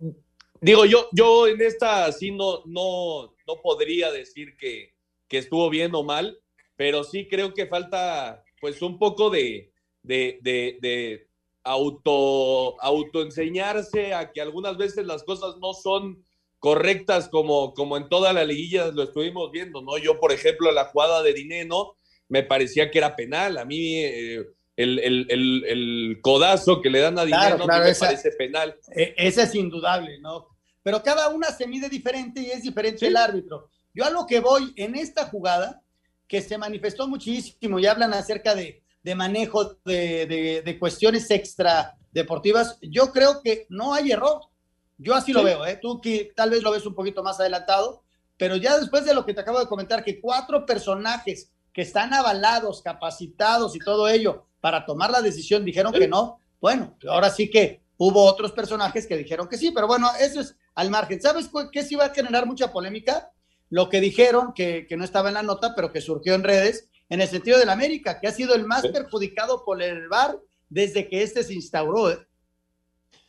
digo, yo, yo en esta sí no, no, no podría decir que, que estuvo bien o mal, pero sí creo que falta pues un poco de, de, de, de auto, autoenseñarse a que algunas veces las cosas no son correctas como, como en toda la liguilla lo estuvimos viendo, ¿no? Yo, por ejemplo, la jugada de Dineno me parecía que era penal, a mí eh, el, el, el, el, codazo que le dan a Dineno claro, claro, me esa, parece penal. Eh, ese es indudable, ¿no? Pero cada una se mide diferente y es diferente ¿Sí? el árbitro. Yo a lo que voy en esta jugada, que se manifestó muchísimo y hablan acerca de de manejo de, de, cuestiones extra deportivas, yo creo que no hay error. Yo así lo veo, ¿eh? Tú que tal vez lo ves un poquito más adelantado, pero ya después de lo que te acabo de comentar, que cuatro personajes que están avalados, capacitados y todo ello para tomar la decisión dijeron que no, bueno, ahora sí que hubo otros personajes que dijeron que sí, pero bueno, eso es al margen. ¿Sabes qué sí va a generar mucha polémica? Lo que dijeron, que, que no estaba en la nota, pero que surgió en redes, en el sentido del América, que ha sido el más perjudicado por el VAR desde que este se instauró. ¿eh?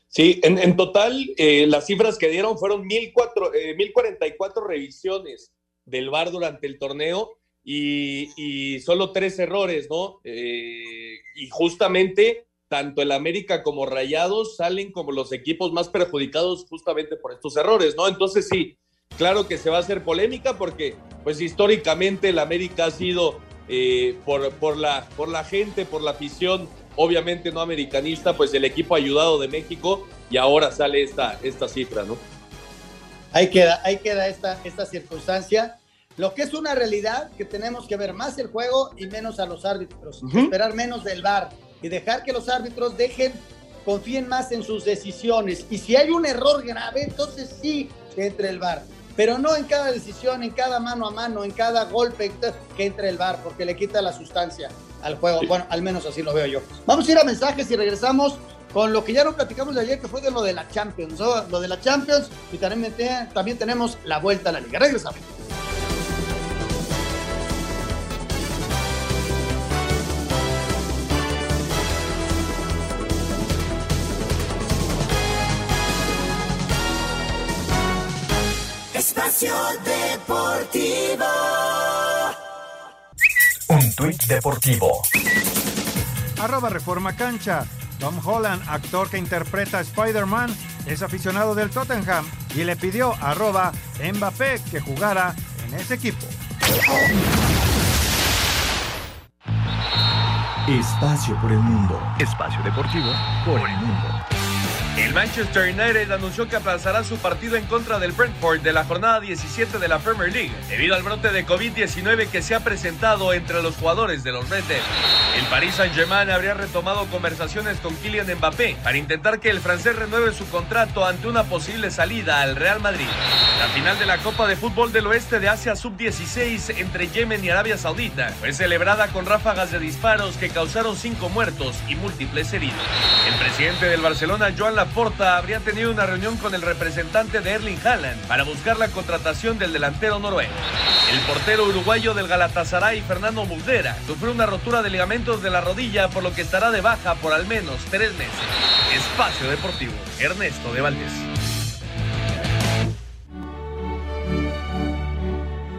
Sí, en, total eh, las cifras que dieron fueron 1004, 1044 eh, revisiones del VAR durante el torneo y, solo tres errores, ¿no? y justamente tanto el América como Rayados salen como los equipos más perjudicados justamente por estos errores, ¿no? Entonces sí, claro que se va a hacer polémica porque pues históricamente el América ha sido eh, por, por, la, por la gente, por la afición, obviamente no americanista, pues el equipo ayudado de México y ahora sale esta, esta cifra, ¿no? Ahí queda, ahí queda esta, esta circunstancia. Lo que es una realidad que tenemos que ver más el juego y menos a los árbitros, esperar menos del VAR y dejar que los árbitros dejen, confíen más en sus decisiones. Y si hay un error grave, entonces sí que entre el VAR pero no en cada decisión, en cada mano a mano, en cada golpe que entre el bar, porque le quita la sustancia al juego. Bueno, al menos así lo veo yo. Vamos a ir a mensajes y regresamos con lo que ya no platicamos de ayer, que fue de lo de la Champions, lo de la Champions, y también, también tenemos la vuelta a la liga. Regresamos. Espacio Deportivo. Un tuit deportivo. Arroba Reforma Cancha. Tom Holland, actor que interpreta a Spider-Man, es aficionado del Tottenham y le pidió a arroba Mbappé que jugara en ese equipo. Espacio por el mundo. Espacio deportivo por el mundo. El Manchester United anunció que aplazará su partido en contra del Brentford de la jornada 17 de la Premier League, debido al brote de COVID-19 que se ha presentado entre los jugadores de los Red Devils. El Paris Saint-Germain habría retomado conversaciones con Kylian Mbappé para intentar que el francés renueve su contrato ante una posible salida al Real Madrid. La final de la Copa de Fútbol del Oeste de Asia Sub-16 entre Yemen y Arabia Saudita fue celebrada con ráfagas de disparos que causaron cinco muertos y múltiples heridos. El presidente del Barcelona, Joan Laporta habría tenido una reunión con el representante de Erling Haaland para buscar la contratación del delantero noruego. El portero uruguayo del Galatasaray, Fernando Muslera, sufrió una rotura de ligamentos de la rodilla, por lo que estará de baja por al menos tres meses. Espacio Deportivo, Ernesto de Valdés.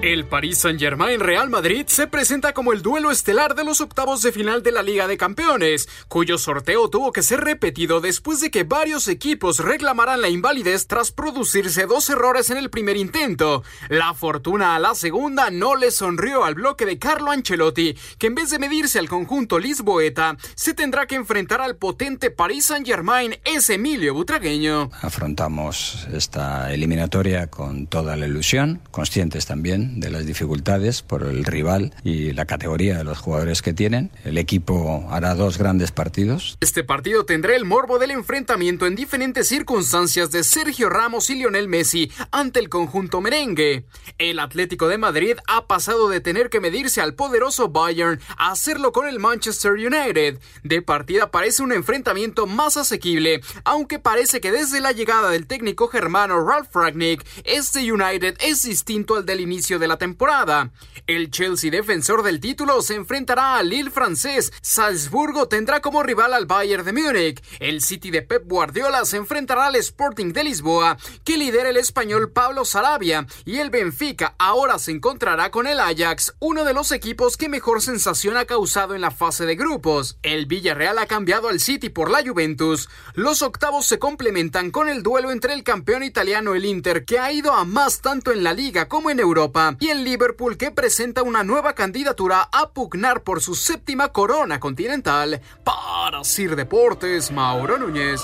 El Paris Saint-Germain Real Madrid se presenta como el duelo estelar de los octavos de final de la Liga de Campeones, cuyo sorteo tuvo que ser repetido después de que varios equipos reclamaran la invalidez tras producirse dos errores en el primer intento. La fortuna a la segunda no le sonrió al bloque de Carlo Ancelotti, que en vez de medirse al conjunto lisboeta, se tendrá que enfrentar al potente Paris Saint-Germain es Emilio Butragueño. Afrontamos esta eliminatoria con toda la ilusión, conscientes también de las dificultades por el rival y la categoría de los jugadores que tienen. El equipo hará dos grandes partidos. Este partido tendrá el morbo del enfrentamiento en diferentes circunstancias de Sergio Ramos y Lionel Messi ante el conjunto merengue. El Atlético de Madrid ha pasado de tener que medirse al poderoso Bayern a hacerlo con el Manchester United. De partida parece un enfrentamiento más asequible, aunque parece que desde la llegada del técnico germano Ralf Ragnick, este United es distinto al del inicio de la temporada. El Chelsea defensor del título se enfrentará al Lille francés. Salzburgo tendrá como rival al Bayern de Múnich. El City de Pep Guardiola se enfrentará al Sporting de Lisboa, que lidera el español Pablo Sarabia. Y el Benfica ahora se encontrará con el Ajax, uno de los equipos que mejor sensación ha causado en la fase de grupos. El Villarreal ha cambiado al City por la Juventus. Los octavos se complementan con el duelo entre el campeón italiano el Inter, que ha ido a más tanto en la liga como en Europa y el Liverpool que presenta una nueva candidatura a pugnar por su séptima corona continental. Para Sir Deportes, Mauro Núñez.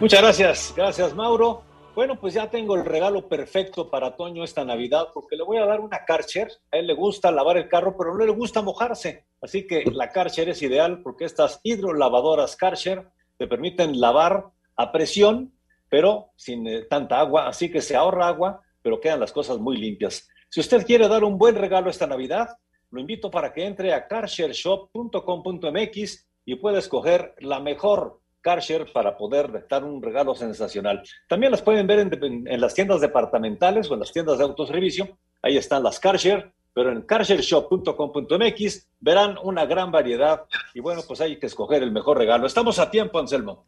Muchas gracias, gracias Mauro. Bueno, pues ya tengo el regalo perfecto para Toño esta Navidad porque le voy a dar una Karcher. A él le gusta lavar el carro, pero no le gusta mojarse. Así que la Karcher es ideal porque estas hidrolavadoras Karcher te permiten lavar a presión, pero sin eh, tanta agua. Así que se ahorra agua, pero quedan las cosas muy limpias. Si usted quiere dar un buen regalo esta Navidad, lo invito para que entre a carshareshop.com.mx y pueda escoger la mejor CarShare para poder dar un regalo sensacional. También las pueden ver en, las tiendas departamentales o en las tiendas de autoservicio. Ahí están las CarShare, pero en carshareshop.com.mx verán una gran variedad y bueno, pues hay que escoger el mejor regalo. Estamos a tiempo, Anselmo.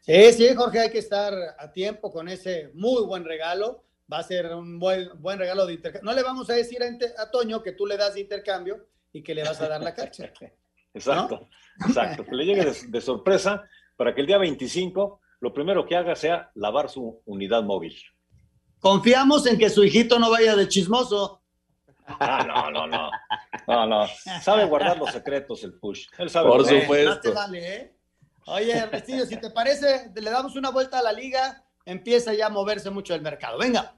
Sí, sí, Jorge, hay que estar a tiempo con ese muy buen regalo. Va a ser un buen, buen regalo de intercambio. No le vamos a decir a, a Toño que tú le das de intercambio y que le vas a dar la CarShare. Exacto, ¿no? exacto. Que le llegue de, de sorpresa para que el día 25 lo primero que haga sea lavar su unidad móvil. Confiamos en que su hijito no vaya de chismoso. Ah, no, no, no. No, no. Sabe guardar los secretos el push. Él sabe. Por supuesto. Vale, ¿eh? Oye, Ernestillo, si te parece, le damos una vuelta a la liga, empieza ya a moverse mucho el mercado. Venga.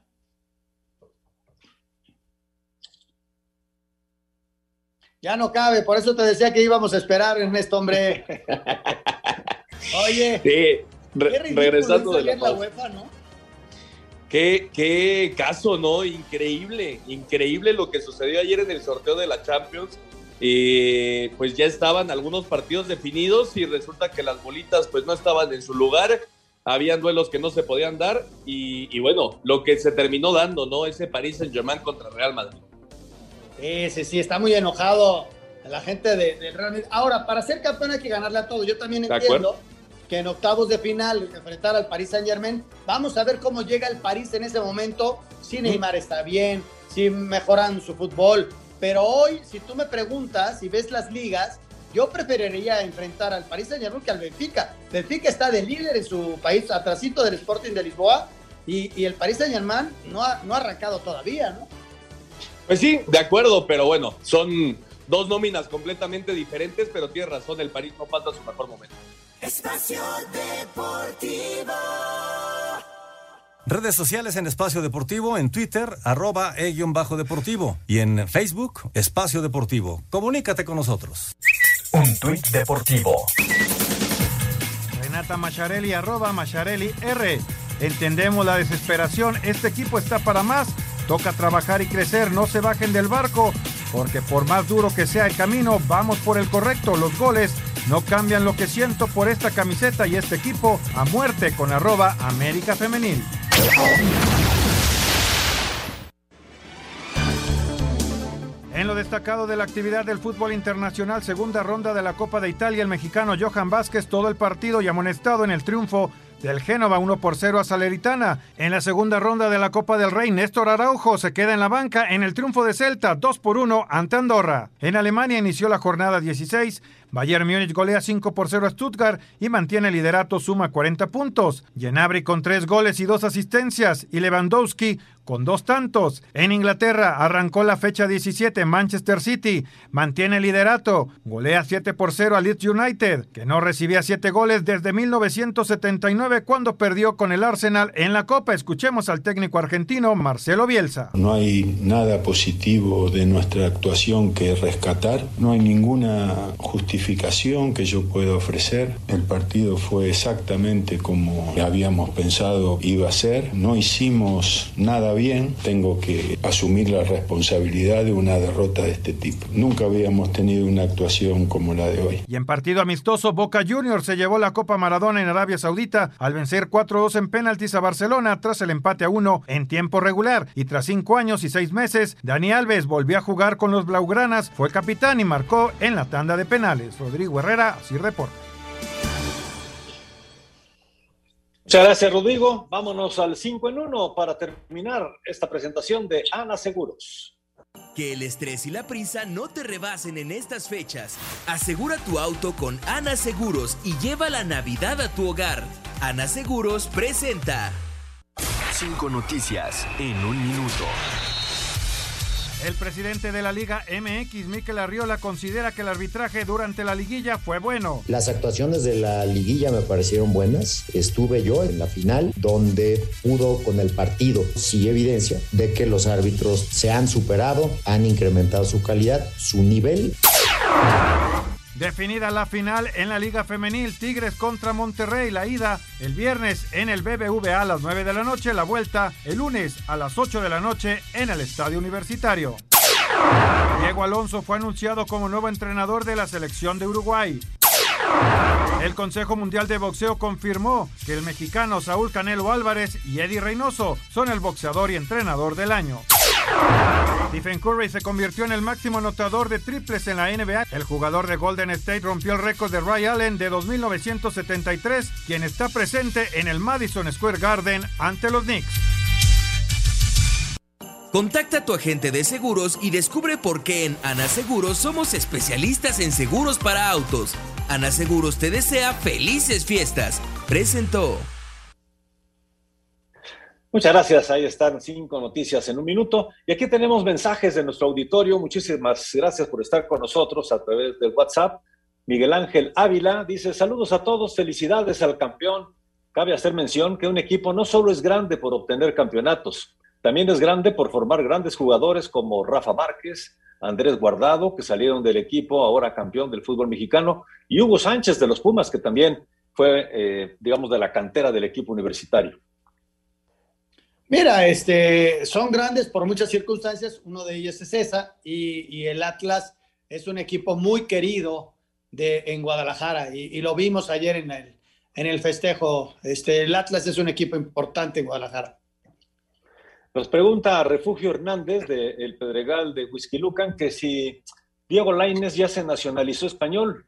Ya no cabe, por eso te decía que íbamos a esperar en este hombre. Oye, sí, re regresando de la, la UEFA, ¿no? ¿Qué, qué caso, ¿no? Increíble, increíble lo que sucedió ayer en el sorteo de la Champions. Eh, pues ya estaban algunos partidos definidos y resulta que las bolitas pues no estaban en su lugar, habían duelos que no se podían dar y, y bueno, lo que se terminó dando, ¿no? Ese París Saint Germain contra Real Madrid. Sí, sí, sí, está muy enojado la gente del de Real Madrid. Ahora, para ser campeón hay que ganarle a todo. Yo también entiendo que en octavos de final enfrentar al Paris Saint Germain, vamos a ver cómo llega el París en ese momento. Si Neymar está bien, si mejoran su fútbol. Pero hoy, si tú me preguntas, si ves las ligas, yo preferiría enfrentar al Paris Saint Germain que al Benfica. Benfica está de líder en su país, atrasito del Sporting de Lisboa, y, y el Paris Saint Germain no ha, no ha arrancado todavía, ¿no? Pues sí, de acuerdo, pero bueno, son dos nóminas completamente diferentes, pero tiene razón, el París no pasa su mejor momento. Espacio Deportivo. Redes sociales en Espacio Deportivo, en Twitter, arroba e-deportivo y en Facebook, Espacio Deportivo. Comunícate con nosotros. Un tuit deportivo. Renata Macharelli, arroba Macharelli R. Entendemos la desesperación, este equipo está para más. Toca trabajar y crecer, no se bajen del barco, porque por más duro que sea el camino, vamos por el correcto. Los goles no cambian lo que siento por esta camiseta y este equipo a muerte con arroba América Femenil. En lo destacado de la actividad del fútbol internacional, segunda ronda de la Copa de Italia, el mexicano Johan Vázquez todo el partido y amonestado en el triunfo del Génova 1 por 0 a Salernitana. En la segunda ronda de la Copa del Rey, Néstor Araujo se queda en la banca en el triunfo de Celta 2 por 1 ante Andorra. En Alemania inició la jornada 16. Bayern Múnich golea 5 por 0 a Stuttgart y mantiene el liderato, suma 40 puntos. Genabri con 3 goles y 2 asistencias y Lewandowski con dos tantos. En Inglaterra arrancó la fecha 17 Manchester City, mantiene liderato, golea 7 por 0 a Leeds United, que no recibía 7 goles desde 1979 cuando perdió con el Arsenal en la Copa. Escuchemos al técnico argentino Marcelo Bielsa. No hay nada positivo de nuestra actuación que rescatar, no hay ninguna justificación que yo pueda ofrecer. El partido fue exactamente como habíamos pensado iba a ser, no hicimos nada bien, tengo que asumir la responsabilidad de una derrota de este tipo. Nunca habíamos tenido una actuación como la de hoy. Y en partido amistoso, Boca Juniors se llevó la Copa Maradona en Arabia Saudita al vencer 4-2 en penaltis a Barcelona tras el empate a 1 en tiempo regular. Y tras cinco años y seis meses, Dani Alves volvió a jugar con los Blaugranas, fue capitán y marcó en la tanda de penales. Rodrigo Herrera, así reporta. Muchas gracias, Rodrigo. Vámonos al 5 en 1 para terminar esta presentación de Ana Seguros. Que el estrés y la prisa no te rebasen en estas fechas. Asegura tu auto con Ana Seguros y lleva la Navidad a tu hogar. Ana Seguros presenta. Cinco noticias en un minuto. El presidente de la Liga MX, Miquel Arriola, considera que el arbitraje durante la liguilla fue bueno. Las actuaciones de la liguilla me parecieron buenas. Estuve yo en la final donde pudo con el partido, sí evidencia de que los árbitros se han superado, han incrementado su calidad, su nivel. Definida la final en la Liga Femenil, Tigres contra Monterrey, la ida el viernes en el BBVA a las 9 de la noche, la vuelta el lunes a las 8 de la noche en el Estadio Universitario. Diego Alonso fue anunciado como nuevo entrenador de la selección de Uruguay. El Consejo Mundial de Boxeo confirmó que el mexicano Saúl Canelo Álvarez y Eddie Reynoso son el boxeador y entrenador del año. Stephen Curry se convirtió en el máximo anotador de triples en la NBA. El jugador de Golden State rompió el récord de Ray Allen de 2973, quien está presente en el Madison Square Garden ante los Knicks. Contacta a tu agente de seguros y descubre por qué en Ana Seguros somos especialistas en seguros para autos. Ana Seguros te desea felices fiestas. Presentó. Muchas gracias. Ahí están cinco noticias en un minuto. Y aquí tenemos mensajes de nuestro auditorio. Muchísimas gracias por estar con nosotros a través del WhatsApp. Miguel Ángel Ávila dice, saludos a todos, felicidades al campeón. Cabe hacer mención que un equipo no solo es grande por obtener campeonatos, también es grande por formar grandes jugadores como Rafa Márquez, Andrés Guardado, que salieron del equipo, ahora campeón del fútbol mexicano, y Hugo Sánchez de los Pumas, que también fue, eh, digamos, de la cantera del equipo universitario. Mira, este, son grandes por muchas circunstancias, uno de ellos es esa, y, el Atlas es un equipo muy querido de, en Guadalajara, y, lo vimos ayer en el, en el festejo. Este, el Atlas es un equipo importante en Guadalajara. Nos pregunta Refugio Hernández de El Pedregal de Whisky Lucan que si Diego Laines ya se nacionalizó español.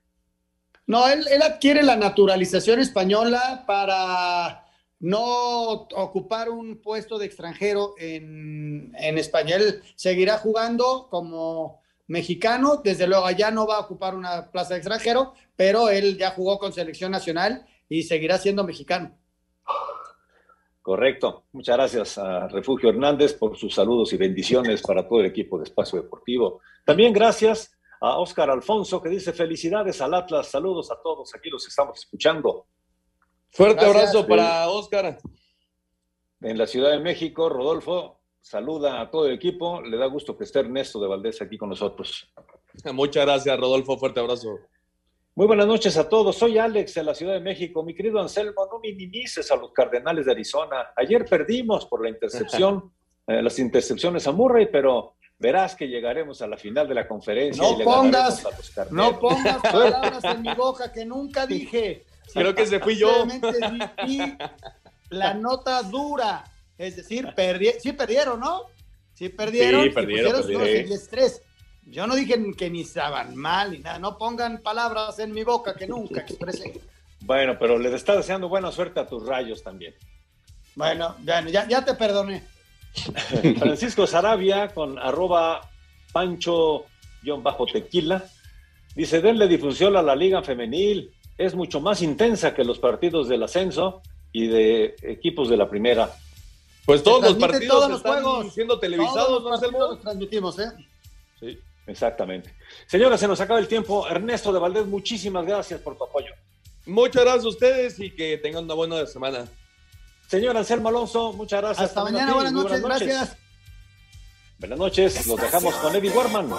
No, él, él adquiere la naturalización española para no ocupar un puesto de extranjero en, en España. Él seguirá jugando como mexicano, desde luego allá no va a ocupar una plaza de extranjero, pero él ya jugó con selección nacional y seguirá siendo mexicano. Correcto. Muchas gracias a Refugio Hernández por sus saludos y bendiciones para todo el equipo de Espacio Deportivo. También gracias a Óscar Alfonso que dice felicidades al Atlas, saludos a todos, aquí los estamos escuchando. Fuerte abrazo para Oscar. En la Ciudad de México, Rodolfo saluda a todo el equipo. Le da gusto que esté Ernesto de Valdés aquí con nosotros. Muchas gracias, Rodolfo. Fuerte abrazo. Muy buenas noches a todos. Soy Alex de la Ciudad de México. Mi querido Anselmo, no minimices a los Cardenales de Arizona. Ayer perdimos por la intercepción, eh, las intercepciones a Murray, pero verás que llegaremos a la final de la conferencia. No pongas, no pongas palabras en mi boca que nunca dije. Creo que se fui yo. la nota dura. Es decir, sí perdieron, ¿no? Sí perdieron. Sí, perdieron. Yo no dije que ni estaban mal ni nada. No pongan palabras en mi boca que nunca expresé. Bueno, pero le está deseando buena suerte a tus rayos también. Bueno, ya, ya te perdoné. Francisco Sarabia con arroba pancho-tequila. Dice, denle difusión a la liga femenil es mucho más intensa que los partidos del ascenso y de equipos de la primera. Pues todos los partidos están siendo televisados, todos los transmitimos, ¿eh? Sí, exactamente. Señora, se nos acaba el tiempo. Ernesto de Valdés, muchísimas gracias por tu apoyo. Muchas gracias a ustedes y que tengan una buena semana. Señor Anselmo Alonso, muchas gracias. Hasta mañana, buenas noches, gracias. Buenas noches, los dejamos con Eddie Warman.